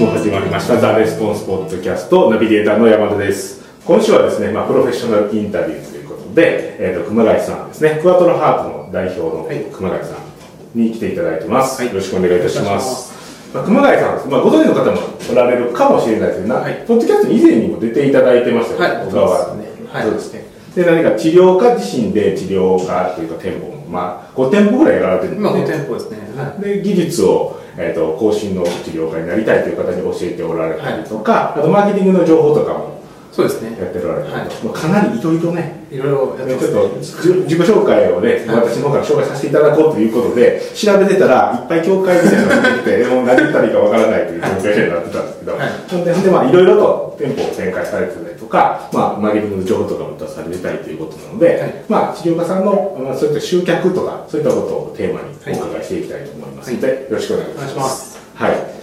週も始まりましたザ・レスポンスポッドキャストナビゲーターの山田です。今週はですね、まあ、プロフェッショナルインタビューということで、えー、と熊谷さんですね。クワトロハートの代表の熊谷さんに来ていただいてます、はい。よろしくお願いいたします。まあ、熊谷さんまあ、ご存知の方もおられるかもしれないですけど、なはい。ポッドキャスト以前にも出ていただいてましたよね、はい。小川ね。はい。そうですね。で何か治療家自身で治療家というか店舗も、まあ、5店舗ぐらいやられてるん今5ですね。店舗ですね。はい。で技術を、えー、と更新の治療家になりたいという方に教えておられたりとか、あとマーケティングの情報とかもそうですね。やっておられたりと、はもうかなりいろいろねいろいろやってねますちょっとじ自己紹介をね、はい。私の方から紹介させていただこうということで調べてたらいっぱい教会みたいなのが出て もう何言ったらいいかわからないという状況になってたんですけど、はい。でまあいろいろと店舗を展開されてたりとか、まあ、マーケティングの情報とかも出されてたりということなので、はい。まあ、治療家さんの、まあ、そういった集客とかそういったことをテーマにお伺いしていきたいと思いますので、よろしくお願いします。お願いします。はい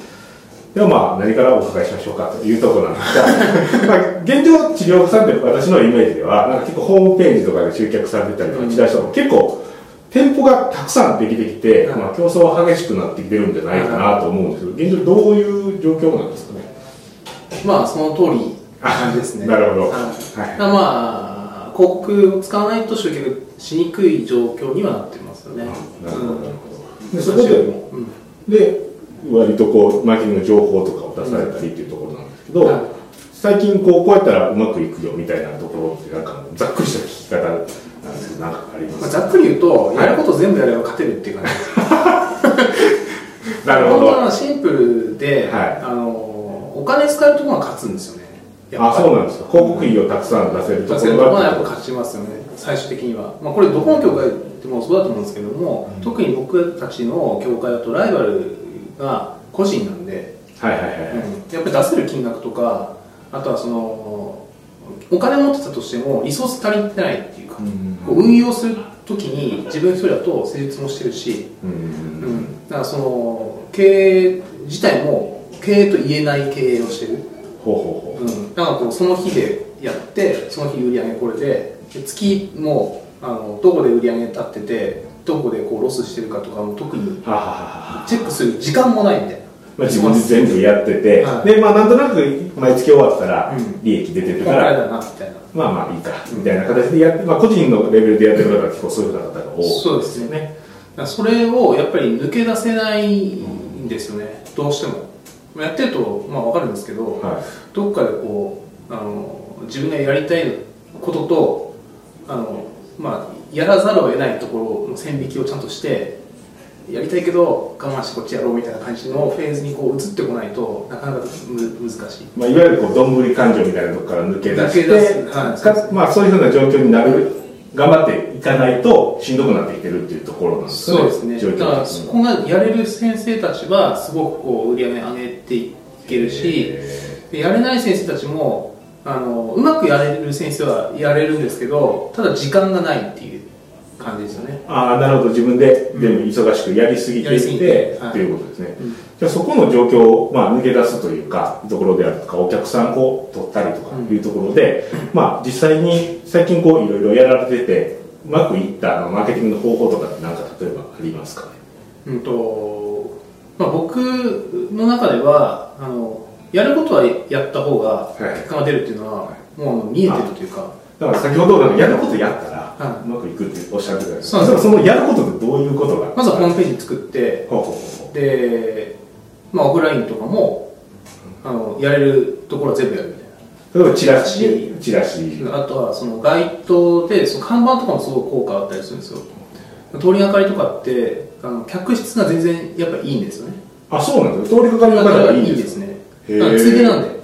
ではまあ何からお伺いしましょうかというところなんですが、まあ、現状治療家さんって私のイメージではなんか結構ホームページとかで集客されてたりとかチラシとかも結構店舗がたくさんできてきて、はい。まあ、競争は激しくなってきてるんじゃないかなと思うんですけど現状どういう状況なんですかね？まあ、その通りな感じですね。なるほど。はい。はい。まあ、広告を使わないと集客しにくい状況にはなってますよね。なるほど。なるほど。でうんそこでうん。で割とこうマーケティングの情報とかを出されたりっていうところなんですけど、はい。最近こうこうやったらうまくいくよみたいなところってなんかざっくりした聞き方なんですけどなんかありますまあ、ざっくり言うと、い。やること全部やれば勝てるっていう感じ。です。なるほど。はシンプルで、はい。あのお金使えるところが勝つんですよね。あそうなんですか。広告費をたくさん出せるところがと。ころはやっぱ勝ちますよね最終的には、まあ、これどこの業界でもそうだと思うんですけども、特に僕たちの業界だとライバルが個人なんで、はいはいはいはい、やっぱり出せる金額とかあとはそのお金持ってたとしてもリソース足りてないっていうか、こう運用する時に自分一人だと成立もしてるし、うんうん、だからその経営自体も経営と言えない経営をしてる。ほうほうほう。ん、だからこうその日でやってその日売り上げこれでで月もあのどこで売り上げ立っててどこでこうロスしてるかとかも特にチェックする時間もないみたいな、まあ、自分で全部やってて、はい。でまあなんとなく毎月終わったらうん。利益出てるこから、れだなみたいな。まあまあいいかみたいな形でやって、まあ、個人のレベルでやってる方は結構そういう方が多いそうですね。だからそれをやっぱり抜け出せないんですよね。どうしても。まあやってるとまあ分かるんですけど、はどっかでこうあの自分がやりたいこととあの、まあ、やらざるを得ないところの線引きをちゃんとしてやりたいけど我慢してこっちやろうみたいな感じのフェーズにこう移ってこないとなかなかむ難しい。いまあ、いわゆるこうどんぶり感情みたいなところから抜け出してはい。かまあ、そういうふうな状況になる頑張っていかないとしんどくなってきてるっていうところなんですそうですね。だからそこがやれる先生たちはすごくこう売り上げ上げていけるしでやれない先生たちもあのうまくやれる先生はやれるんですけどただ時間がないっていう感じですよね。ああなるほど。自分で全部忙しくやりすぎていて、てはい。っていうことですね、うん。じゃあそこの状況を、まあ、抜け出すというかところであるとかお客さんを取ったりとかいうところで、まあ実際に最近こういろいろやられててうまくいったあのマーケティングの方法とかって何か例えばありますか？ねうんとまあ、僕の中ではあのやることはやった方がはい。結果が出るっていうのは、もう見えてるというかだから先ほどやることやったら、はうまくいくっておっしゃってたんです。そのやることってどういうことがまずはホームページ作ってで、まあ、オフラインとかもあのやれるところは全部やるみたいう例えばチラシチラシ。なあとはその街頭でその看板とかもすごい効果あったりするんですよ。通りがかりとかってあの客室が全然やっぱいいんですよね。あそうなんですか通りかかりの方がいいんでか？いいですすねついでなんで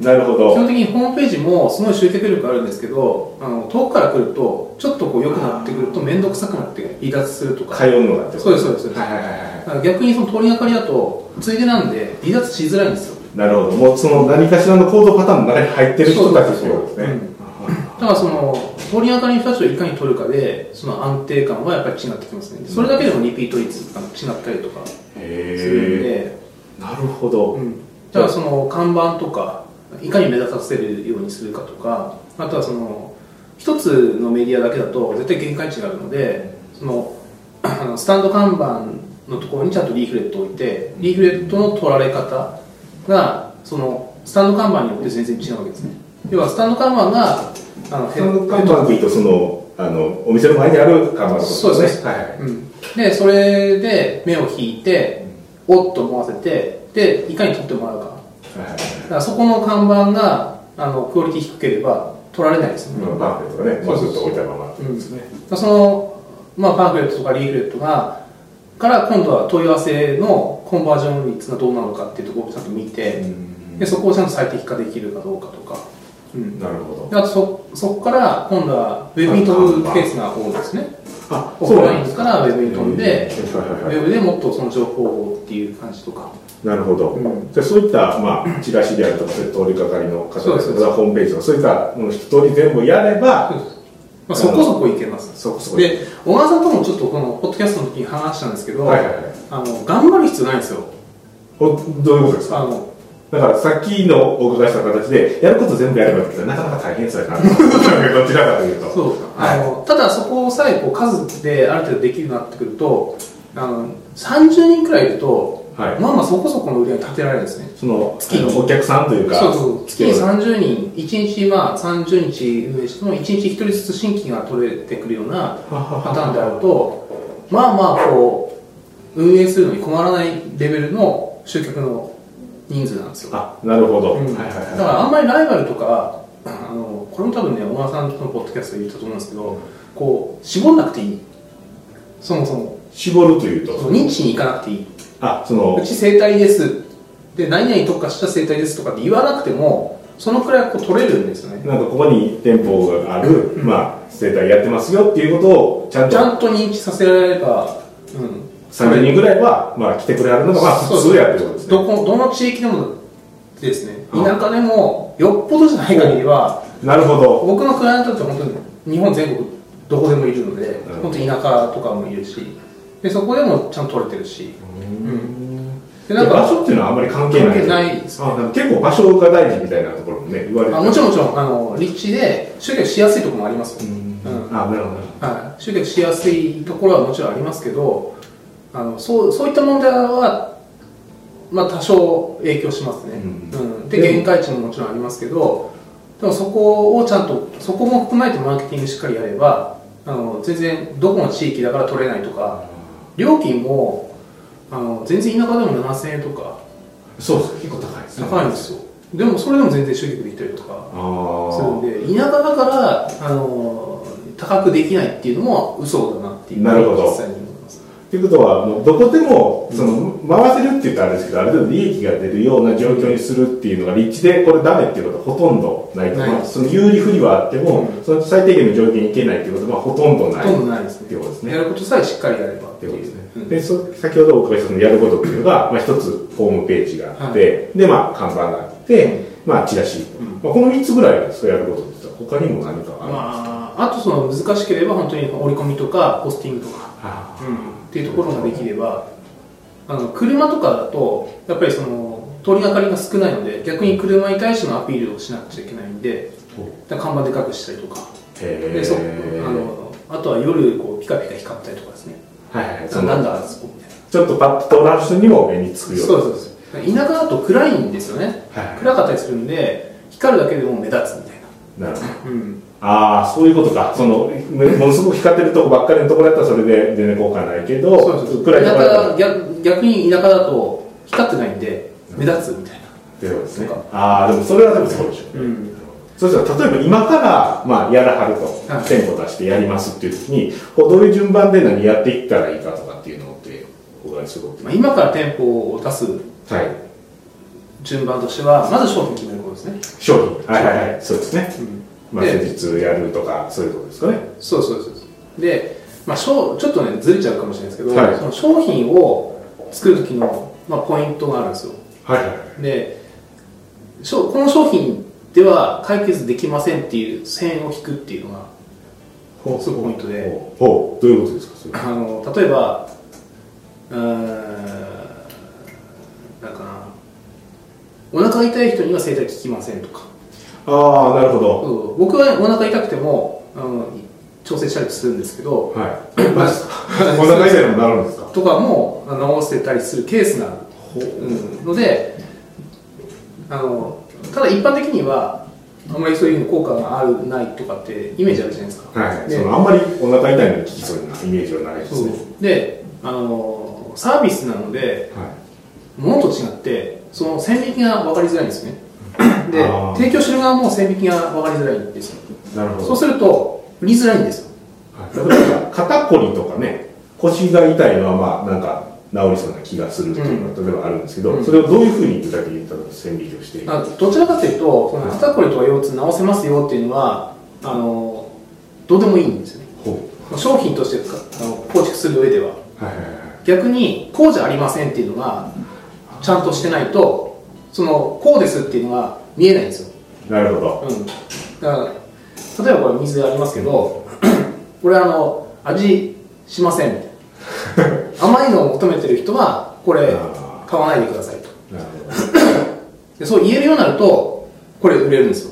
なるほど。基本的にホームページもすごい集客力あるんですけどあの遠くから来るとちょっとこう良くなってくると面倒くさくなって離脱するとか。通うのがってそうですそうです。はいはいはい逆にその通りがかりだとついでなんで離脱しづらいんですよ。なるほど。もうその何かしらの行動パターンの中に入ってる人たちってことですね。だからその通りがかりの人たちをいかに取るかでその安定感はやっぱり違ってきますね。それだけでもリピート率が違ったりとかするんへで、えなるほど、うん、だからその看板とかいかに目立たせるようにするかとかあとはその一つのメディアだけだと絶対限界値があるのでそのあのスタンド看板のところにちゃんとリーフレットを置いてリーフレットの取られ方がそのスタンド看板によって全然違うわけですね。要はスタンド看板があのスタンド看板というとそのあのお店の前にある看板のことそうです。ねはいはい。うん、でそれで目を引いておっと思わせてでいかに撮ってもらうか。はいからそこの看板があのクオリティ低ければ取られないですよね、まあパンフレットがね、まあ、ずっと置いたまま。ですね、だからその、まあ、パンフレットとかリーフレットがから今度は問い合わせのコンバージョン率がどうなのかっていうところをちゃんと見て、でそこをちゃんと最適化できるかどうかとか、うん、なるほど。であとそそこから今度はウェブに飛ぶケースが多いんですねあオフラインからウェブに飛んで、ウェブでもっとその情報をっていう感じとか。なるほど、うん。じゃあそういった、まあ、チラシであるとかそういう通りかかりの方とかホームページとかそういったもの一通り全部やればまあ、そこそこいけます。そこそこで小川さんともちょっとこのポッドキャストの時に話したんですけど、はいはいはい。あの頑張る必要ないんですよ。おどういうことですか？あのだからさっきのお伺いした形でやること全部やればいいけどなかなか大変そうやなどちらかというと。そう、はい。あのただそこさえこう数である程度できるようになってくるとあの30人くらいいると、はい。まあまあそこそこの売り上げ立てられるんですね。その月のお客さんというかそうそう。月に来てもらう30人1日まあ30日運営しても1日1人ずつ新規が取れてくるようなパターンであるとまあまあこう運営するのに困らないレベルの集客の人数なんですよ。あなるほど、うん。はいはいだはい。からあんまりライバルとかあのこれも多分ね小川さんのポッドキャストで言ったと思うんですけどこう絞んなくていい。そもそも。絞るというとその認知に行かなくていい。あそのうち生態です。で何々特化した生態ですとかって言わなくてもそのくらいこう取れるんですよね。なんかここに店舗がある、まあ生態やってますよっていうことをちゃんと。ちゃんと認知させられれば、うん、30人ぐらいは、まあ、来てくれるのがまあ普通やってことですね。どこどの地域でもですね。うん田舎でもよっぽどじゃない限りはなるほど。僕のクライアントって本当に日本全国どこでもいるのでうん。本当に田舎とかもいるしでそこでもちゃんと取れてるし。でで場所っていうのはあんまり関係ない。関係ないです。ね結構場所が大事みたいなところもね言われてあもちろんもちろんあの立地で集客しやすいところもあります。よ、うん。うん。あなるほど。はい、集客しやすいところはもちろんありますけどあのそうそういった問題は、まあ、多少影響しますね、ううん。で限界値ももちろんありますけどでもそこをちゃんとそこも含めてマーケティングしっかりやればあの全然どこの地域だから取れないとか料金もあの全然田舎でも7000円とかそうです。結構高いですね。高いんですよ。でもそれでも全然集客できたりとかあするんあで田舎だからあの高くできないっていうのも嘘だなっていうなるほど。実際に思いうことはもうどこでもその回せるって言ったらあれですけどある程度利益が出るような状況にするっていうのが立地でこれダメっていうことはほとんどないとないまあ、その有利不利はあっても、うん。その最低限の条件にいけないっていうことはほとんどない。ほとんどないです。ねっていうことですね。やることさえしっかりやればっていうことですね、うんでそ先ほどお伺いしたそのやることっていうのが、まあ、一つホームページがあって、でまあ看板があって、まあチラシ、うん。まあ、この3つぐらいですかやることって言ったら他にも何かある、まあ、あとその難しければ本当に折り込みとかポスティングとか、あっていうところができればあの車とかだとやっぱりその通りがかりが少ないので逆に車に対してのアピールをしなくちゃいけないんで看板でかくしたりとか。へでそあえのあとは夜こうピカピカ光ったりとかですね。はいはい。なんだあそこみたいな。ちょっとパッと通らん人にも目につくよそうそうそう。田舎だと暗いんですよね。はい暗かったりするんで光るだけでも目立つみたいな。るほど。な、うん、ああそういうことか。そのめものすごく光ってるとこばっかりのところだったらそれで全然効果ないけどそうそうそう。暗いと田ころ逆逆に田舎だと光ってないんで目立つみたいな。っていうですね。ああでもそれはでもそうでしょ。う、うん。そしたら例えば今から、まあ、やらはると、はい。店舗出してやりますっていう時にこうどういう順番で何やっていったらいいかとかっていうのってお伺いすることまあ、今から店舗を出すはい。順番としてはまず商品決めることですね、商品。はいはいはい。そうですね、まあ、で施術やるとかそういうことですかね。そうそうそうで、まあ、ちょっとねずれちゃうかもしれないですけど、はい。その商品を作る時の、まあ、ポイントがあるんですよ。はいでこの商品では解決できませんっていう線を引くっていうのがすごいポイントで。ほう。どういうことですかそれ。あの例えばうーんなんかな。お腹痛い人には整体効きませんとかああなるほど。そう僕はお腹痛くてもあの調整したりするんですけどはい。マジですかお腹痛いのもなるんですか？とかも治せたりするケースがある、うん、のであのただ一般的にはあんまりそういう効果があるないとかってイメージあるじゃないですか。はい、でそのあんまりお腹痛いのに効きそうなイメージはないですね。であのサービスなのではい。物と違ってその線引きが分かりづらいんですねで提供してる側も線引きが分かりづらいんですよ。なるほど。そうすると売りづらいんですよ。はい。例えば肩こりとかね腰が痛いのはまあなんか治りそうな気がするっていうのが例えばあるんですけど、うん。それをどういうふうに具体的に線引きをしていくあどちらかというとその肩こりとか腰痛治せますよっていうのはあのどうでもいいんですよね。ほ商品としてかあの構築する上では。うはいはいはい。逆にこうじゃありませんっていうのがちゃんとしてないとそのこうですっていうのが見えないんですよ、なるほど。うん、だから例えばこれ水ありますけど これあの味しませんみたいな。甘いのを求めてる人はこれあ買わないでくださいと。なる でそう言えるようになるとこれ売れるんですよ。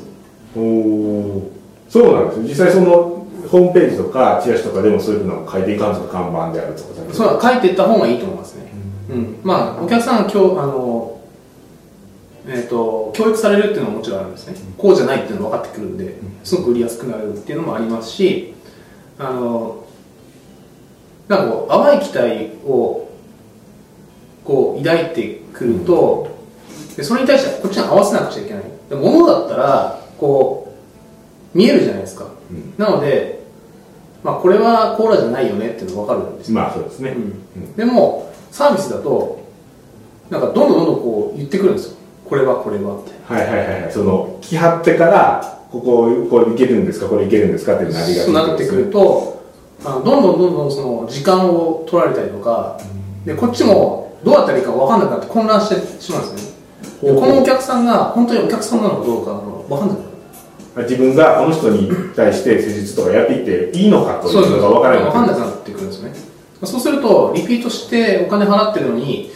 おー。そうなんですね実際そのホームページとかチラシとかでもそういうのを書いていかんとか看板であるとかそれは書いていった方がいいと思いますね、うん。まあお客さんが今日あのえー、と教育されるっていうのはもちろんあるんですね、こうじゃないっていうのが分かってくるんですごく売りやすくなるっていうのもありますしあのなんかこう淡い期待をこう抱いてくると、でそれに対してこっちに合わせなくちゃいけない。で物だったらこう見えるじゃないですか、うん。なので、まあ、これはコーラじゃないよねっていうのが分かるんですよ。まあそうですね、うん。でもサービスだとなんかどんどんどんどんこう言ってくるんですよこれはこれはってはいはいはいはい。その来はってからこここれいけるんですか？これいけるんですか？ってなりがそうなってくるとあのどんどんどんどんその時間を取られたりとかでこっちもどうやったらいいか分かんなくなって混乱してしまうんですよね。でこのお客さんが本当にお客さんなのかどうか分かんない。自分がこの人に対して施術とかやっていっていいのかというのが分からない。分かんなくなってくるんですよね。そうするとリピートしてお金払ってるのに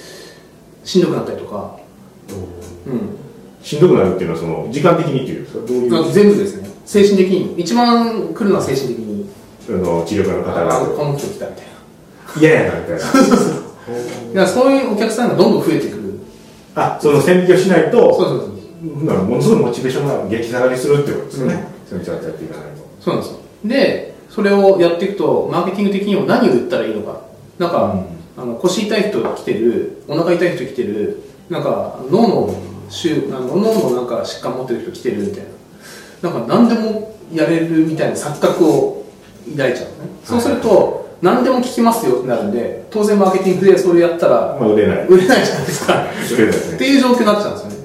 しんどくなったりとか、うん、しんどくなるっていうのはその時間的にっていう。んですかどういう。全部ですね。精神的に。一番来るのは精神的に。あの治療家の方あがこの人来たみたい嫌やなみたいな。な だからそういうお客さんがどんどん増えてくる。あその線引きをしないそうとそうそう。なものすごいモチベーションが激下がりするってことですよね、それにちゃんとやっていかないと。そうなんですよ。でそれをやっていくとマーケティング的にも何を売ったらいいのか。なんか、あの腰痛い人が来てるお腹痛い人来てるなんか脳の週あの脳のなんか疾患持ってる人来てるみたいな。なんか何でもやれるみたいな錯覚を抱いちゃうのね、そうすると何でも聞きますよってなるんで当然マーケティングでそれやったらまあ売れない。売れないじゃないですか。っていう状況になっちゃうんですよね。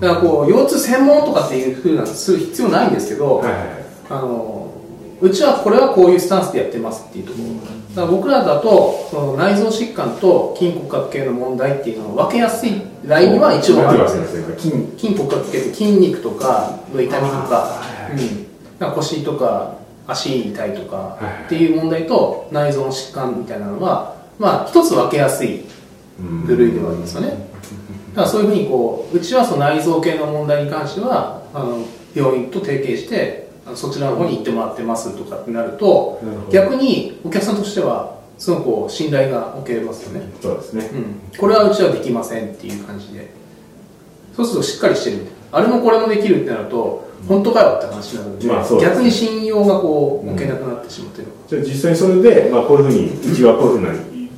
だからこう腰痛専門とかっていうふうなする必要ないんですけど、はいはいはい。あのうちはこれはこういうスタンスでやってますっていうところ。だから僕らだとその内臓疾患と筋骨格系の問題っていうのを分けやすい。ラインには一応あるんですよ。筋筋骨格系って筋肉とかの痛みとか,、うん、だから腰とか足痛いとかっていう問題と内臓の疾患みたいなのはまあ一つ分けやすい部類ではありますよね。だからそういうふうにこううちはその内臓系の問題に関してはあの病院と提携してそちらの方に行ってもらってますとかってなると逆にお客さんとしてはすごくこう信頼が置けますよね、そうですね。うん、これはうちはできませんっていう感じで。そうするとしっかりしてるあれもこれもできるってなると本当かよって話になるので,、まあそうね。逆に信用がこう置けなくなってしまってる、じゃあ実際にそれで、まあ、こういうふうにうちはこういうふうな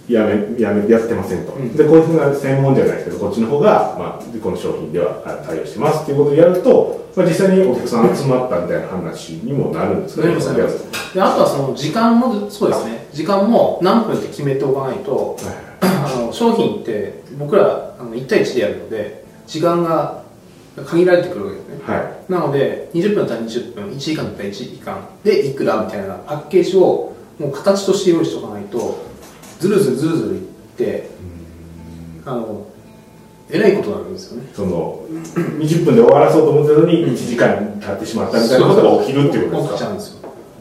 やめやめやってませんと、うん。でこういうふうな専門じゃないですけどこっちの方が、まあ、この商品ではあ対応してますっていうことをやると、まあ、実際にお客さん集まったみたいな話にもなるんですかなりますなります。であとはその時間もそうですね。時間も何分って決めておかないとはいあの商品って僕らあの1対1でやるので時間が限られてくるわけですね。はい。なので20分だったら20分1時間だったら1時間でいくらみたいなパッケージをもう形として用意しておかないとずるずるずるずるいってあのえらいことになるんですよね。その 20分で終わらそうと思ってたのに1時間経ってしまったみたいなことが起きるっていうこと起きですか？ちゃうんですよ。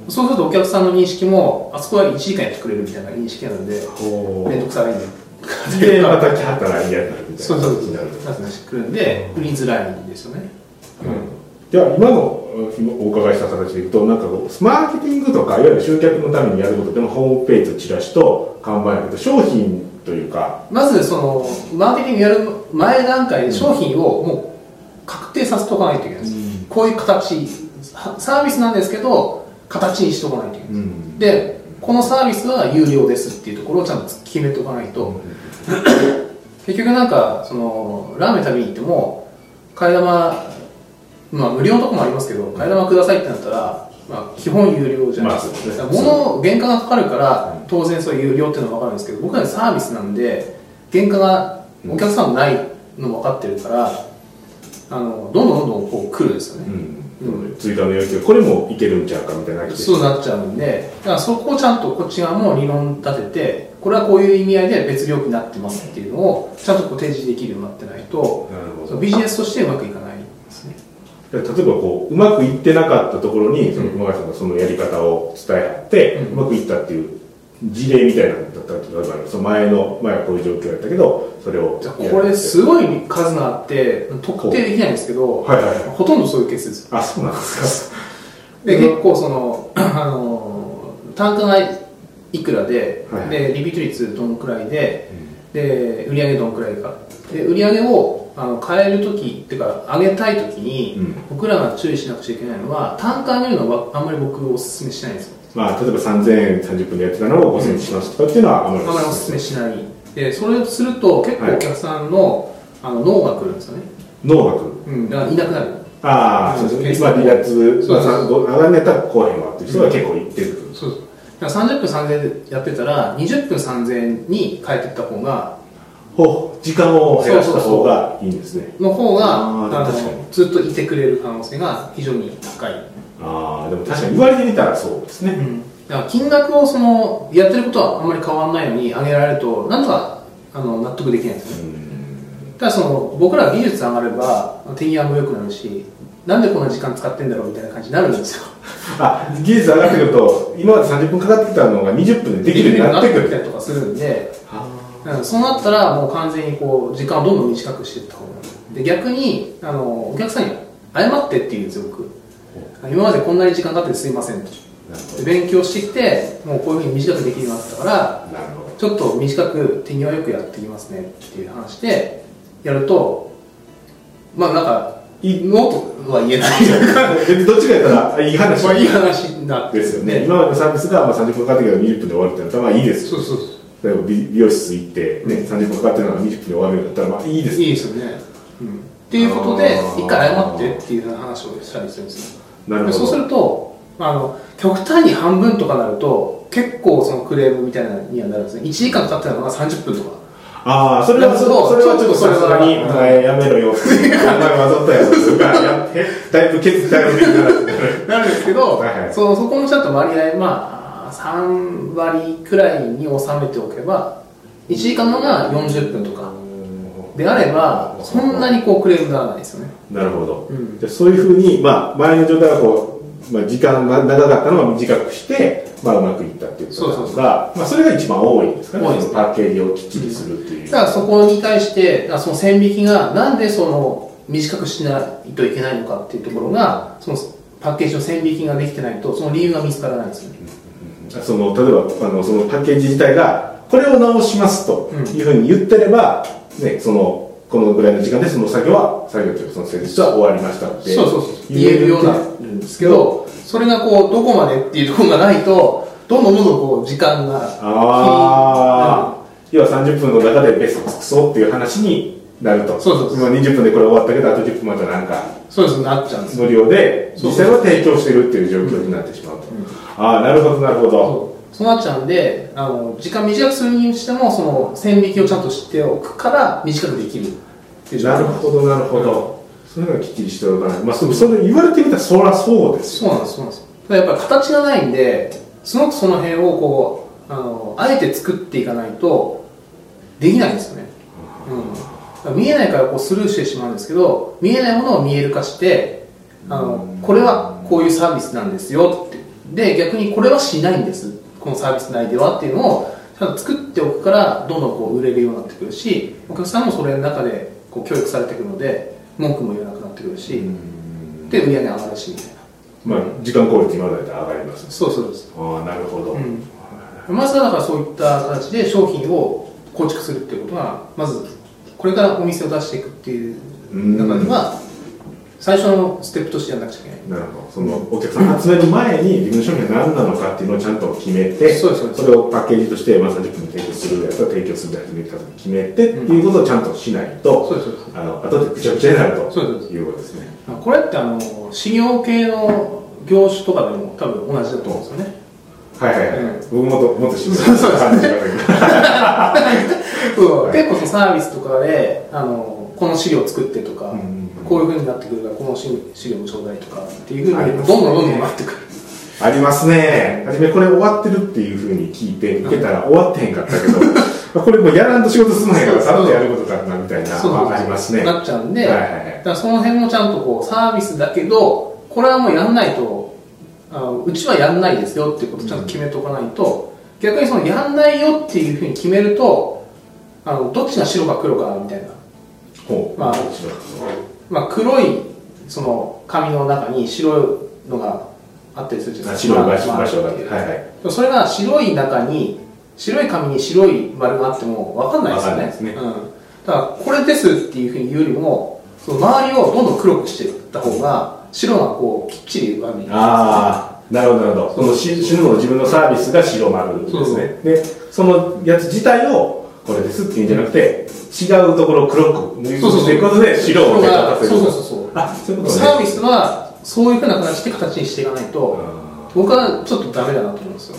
そうするとお客さんの認識もあそこは1時間やってくれるみたいな認識なのでほ面倒くさいんで。うでまた来はったら嫌になるみたいなそうそうそう。になる。なってくるんで売りづらいんですよね。じゃあ今のお伺いした形でいくとなんかこうマーケティングとかいわゆる集客のためにやることでもホームページとチラシと看板やけど商品というか。まずそのマーケティングやる前段階で商品をもう確定させておかないといけないんです、うん。こういう形サービスなんですけど形にしておかないといけない、うん。でこのサービスは有料ですっていうところをちゃんと決めておかないと、結局なんかそのラーメン食べに行っても替え玉まあ無料のとこもありますけど替え玉くださいってなったら、まあ、基本有料じゃないですか,、まあ物原価がかかるから当然そういう有料っていうのは分かるんですけど僕らサービスなんで原価がお客さんもないの分かってるから、あのどんどんどんどんこう来るんですよね、うん。追加の要求これもいけるんちゃうかみたいなそうなっちゃうんでだからそこをちゃんとこっち側も理論立ててこれはこういう意味合いで別料金になってますっていうのをちゃんとこう提示できるようになってないとビジネスとしてうまくいかないですね。例えばこううまくいってなかったところにそのうん熊谷さんがそのやり方を伝え合って、ううんまくいったっていう事例みたいなのだったら例えばその前の前はこういう状況だったけどそれをじゃあこれすごい数があって特定できないんですけど、はいはいはい。ほとんどそういうケースですあそうなんですで、うん結構その、あの単価がいくらで,、はいでリピート率どのくらいでで売上どのくらいか。で売上をあの変える時っていうか上げたい時に、うん。僕らが注意しなくちゃいけないのは単価上げるのはあんまり僕おすすめしないんですよまあ例えば3000円30分でやってたのを5000円にしますとかっていうのはあまりおすすめしない。でそれをすると結構お客さんの,、あの脳が来るんですよね、能楽うん、だからいなくなる。ああ、うんそうです。ね。まあ、離脱、そうそうまあ、さ上がんねたら後編はっていう人が結構言ってる。そうそう。だから30分3000円でやってたら20分3000円に変えていった方がほう、時間を減らした方がいいんですね。の方があ確かに。ずっといてくれる可能性が非常に高い、ああ、でも確かに言われてみたらそうですね。だから金額をそのやってることはあんまり変わらないのに上げられるとなんとかあの納得できないんですよね。ただその僕ら技術上がれば手際も良くなるしなんでこんな時間使ってんだろうみたいな感じになるんですよ。あ、技術上がってくると、今まで30分かかってきたのが20分でできるようになってくる。きたりとかするんでそうなったらもう完全にこう時間をどんどん短くしていった方がいい。で逆にあのお客さんに謝ってって言うんですよ僕今までこんなに時間かかってすいませんと。勉強してきてもうこういうふうに短くできるようになったから。ちょっと短く手際よくやっていきますねっていう話でやるとまあなんかいいノーとは言えない。えどっちかやったら、あいい話。まあいい話になですよね。今までのサービスがまあ30分かかってきたら20分で終わるってなったら、まあいいですよ。そうそう例えば美美容室行って、ね、30分かかってるのが20分で終わるんだったら、まあいいですいいですよね、うん、っていうことで一回謝ってっていう話をしたりするんですよなるほど。そうするとあの極端に半分とかなると結構そのクレームみたいなのにはなるんですね。1時間かかってたのが30分とか。ああ、それは、それそれはちょっとさすがに、ちょっとお前やめろよって、お前わざとやろとか、やって、だいぶ削ったよみたいな。なる。んですけど、はいはい。そうそこのちゃんと割合まあ3割くらいに収めておけば1時間のが40分とかであればそんなにこうクレームにならないですよね。なるほど。うん。じゃあそういうふうに、まあ、前の状態がこう、まあ、時間が長かったのを短くして、まあ、うまくいったっていうことそうそまあ、それが一番多いんですかね。パッケージをきっちりするっていう。だからそこに対してその線引きがなんでその短くしないといけないのかっていうところがそのパッケージの線引きができてないとその理由が見つからないんですよね。その例えばあのそのパッケージ自体がこれを直しますというふうに言ってれば、ね、そのこのぐらいの時間でその作業は作業というかその施術は終わりましたってそうそうそう言えるようになるんですけどそれがこうどこまでっていうところがないとどんどんどんどんこう時間がああ要は30分の中でベスト尽くそうっていう話になると。そうそうそう。今20分でこれ終わったけどあと10分またなんかそうです。なっちゃうんです。よ無料で実際は提供してるっていう状況になってしまうと、ああなるほどなるほどそうなっちゃうんであの時間短くするにしてもその線引きをちゃんと知っておくから短くできるっていうなるほどなるほど、そういうのがきっちりしておかない。まあそそれ言われてみたらそりゃそうですそうなんですそうなんです。ただやっぱり形がないんですごくその辺をこうあのあえて作っていかないとできないんですよね、うん、見えないからこうスルーしてしまうんですけど見えないものを見える化してあのこれはこういうサービスなんですよって。で逆にこれはしないんですこのサービス内ではっていうのをちゃんと作っておくからどんどんこう売れるようになってくるしお客さんもそれの中でこう教育されてくるので文句も言わなくなってくるし、で売り上げ上がるしみたいな。まあ時間効率今まで上がりますそうそうです、ああなるほど、うん、まずはだからそういった形で商品を構築するっていうことがまずこれからお店を出していくっていう中では最初のステップとしてやんなくちゃいけない。なるほど。そのお客さん集める前に自分の商品が何なのかっていうのをちゃんと決めてそうですそうです。れをパッケージとして、まあ、30分に提供するやつは提供するやつに決めてっていうことをちゃんとしないと、そうですそうです。あの後でぐちゃぐちゃになるとそうですいうことですね。これってあの事業系の業種とかでも多分同じだと思うんですよね。はいはいはい、うん。僕もっともっと知りたい感じがそう結構そのサービスとかであのこの資料作ってとか、うんこういうふうになってくるからこの資資料もちょうだいとかっていうふうにどんどんどんどんなってくる。ありますね。初めこれ終わってるっていうふうに聞いて受けたら終わってへんかったけど。まあこれもうやらんと仕事すまへんからさっとやることかなみたいなそうあありますね。なっちゃうんで、はいはいはい。だからその辺もちゃんとこうサービスだけどこれはもうやんないとあのうちはやんないですよっていうことをちゃんと決めておかないと、逆にそのやんないよっていうふうに決めるとあのどっちが白か黒かみたいな。ほう。まあまあ、黒いその紙の中に白いのがあったりするじゃないですか。白い場所があってはいはいそれが白い中に白い紙に白い丸があっても分かんないですよね。すねうん。だからこれですっていうふうに言うよりも、その周りをどんどん黒くしていった方が白がこうきっちり浮かんでいく。ああなるほどなるほどそのし死ぬの自分のサービスが白丸ですねでそのやつ自体をこれですっていうんじゃなくて違うところを黒く塗りそうことで白を手立たせる。そうそうそうそう。あそういうことね。サービスはそういうふうな形で形にしていかないと、あ僕はちょっとダメだなと思うんですよ。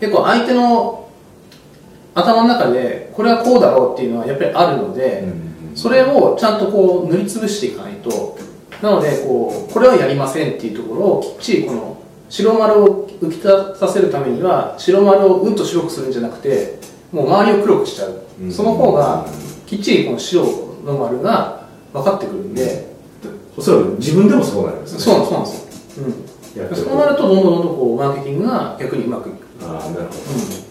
結構相手の頭の中でこれはこうだろうっていうのはやっぱりあるので、うん。それをちゃんとこう塗りつぶしていかないと。なのでこうこれはやりませんっていうところをきっちりこの白丸を浮き立たせるためには白丸をうんと白くするんじゃなくてもう周りを黒くしちゃう、うん。その方がきっちりこの白の丸が分かってくるんで、おそらく自分でもそうなりますね。そうなんそうなんですよ、うん、そうなると。どんどんどんどんこうマーケティングが逆にうまくいく、ああなるほど。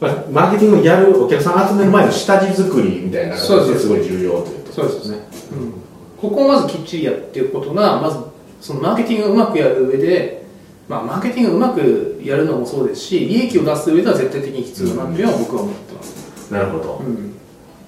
まあ、マーケティングをやるお客さん集める前の下地作りみたいな形です。ごい重要というとそうですね、うん、ここをまずきっちりやっていくことがまずそのマーケティングをうまくやる上で、まあ、マーケティングをうまくやるのもそうですし利益を出す上では絶対的に必要だなっていうのは僕は思ってます、なるほど。うん。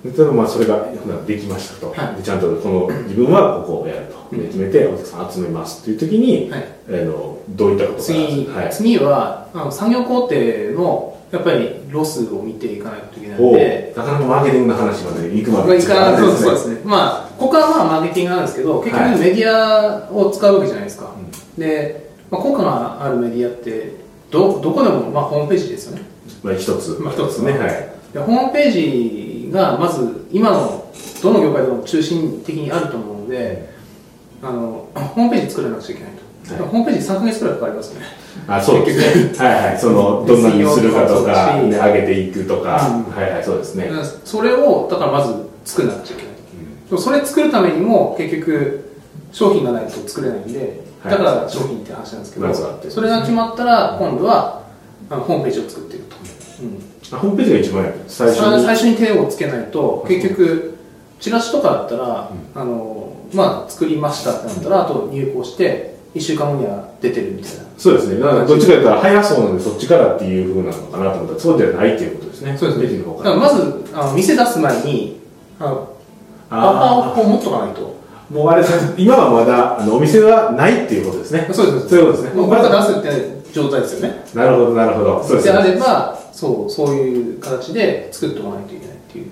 例えばまあそれができましたと、はい。でちゃんとこの自分はここをやると、うん。で決めてお客さん集めますっていう時に、はい。あのどういったことが次,、はい、次はあの産業工程のやっぱりロスを見ていかないといけないのおでなかなかマーケティングの話まで行くままあでいかない。そうですそうねですね。まあここはまあマーケティングなんですけど結局はい。メディアを使うわけじゃないですか、で、まあ、効果があるメディアってどどこでもまあホームページですよね。まあ一つ。まあ一つねはい。でホームページがまず今のどの業界でも中心的にあると思うのであのホームページ作らなくちゃいけないと、はい。ホームページ3ヶ月くらいかかりますね。あそうですね。はいはい。そのどんなにするかとか、上げていくとか、うん。はいはいそうですね、それをだからまず作らなくちゃいけない。でもそれ作るためにも結局商品がないと作れないんではいだから商品って話なんですけど、それが決まったら今度はあのホームページを作っていくと、うん。あホームページが一番やる。最初に。最初に手をつけないと結局チラシとかだったら、あのまあ作りましたってなったらあと入稿して1週間後には出てるみたいな。そうですね。どっちかというと早そうなんでそっちからっていうふうなのかなと思ったらそうじゃないっていうことですね。そうですレジの方だからまずあの店出す前にあのパパをあこう持っとかないと。あもうあれ今はまだあのお店はないっていうことですね。そうです。そういうことですね。もうこれから出すって状態ですよね。なるほどなるほど。そうです。であねればそうそういう形で作っておかないといけないっていう。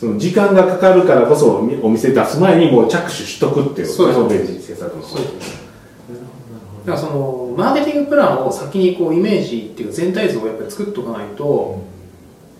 その時間がかかるからこそお店出す前にもう着手しとくっていうことです。ねホームページ制作の方そうです。だからそのマーケティングプランを先にこうイメージっていうか全体像をやっぱり作っておかないと、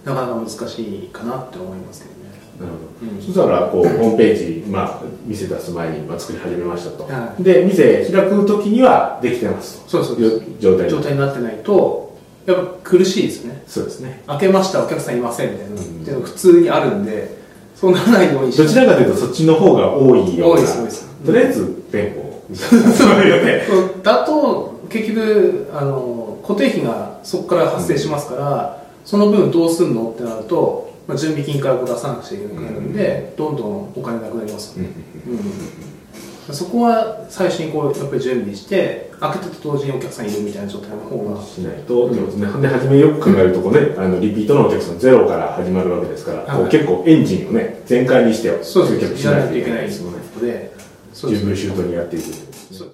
なかなか難しいかなって思いますけど。ねなるほどうん。そしたらこうホームページ、まあ、店出す前に、まあ、作り始めましたと、はで店開く時にはできてますそうそうという状態に。状態になってないとやっぱ苦しいですよね。そうですね。開けましたお客さんいませんみたいな、うん。っていうのが普通にあるんでそうならないようにどちらかというとそっちの方が多いような。多いです多いです。とりあえず店舗そういうねだと結局あの固定費がそこから発生しますから、その分どうすんのってなると、まあ、準備金からこう出さなくちゃいけなくなるんで、どんどんお金なくなりますよね、うんそこは最初にこうやっぱり準備して開けたと同時にお客さんいるみたいな状態の方がしないとですね、で初めよく考えるとこうねあのリピートのお客さんゼロから始まるわけですから、はい。結構エンジンをね全開にしてそう集客しなといとい。けないいですので。そうです順風周到にやっていく。そう